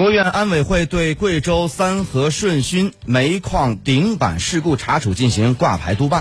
国务院安委会对贵州三和顺勋煤矿顶板事故查处进行挂牌督办。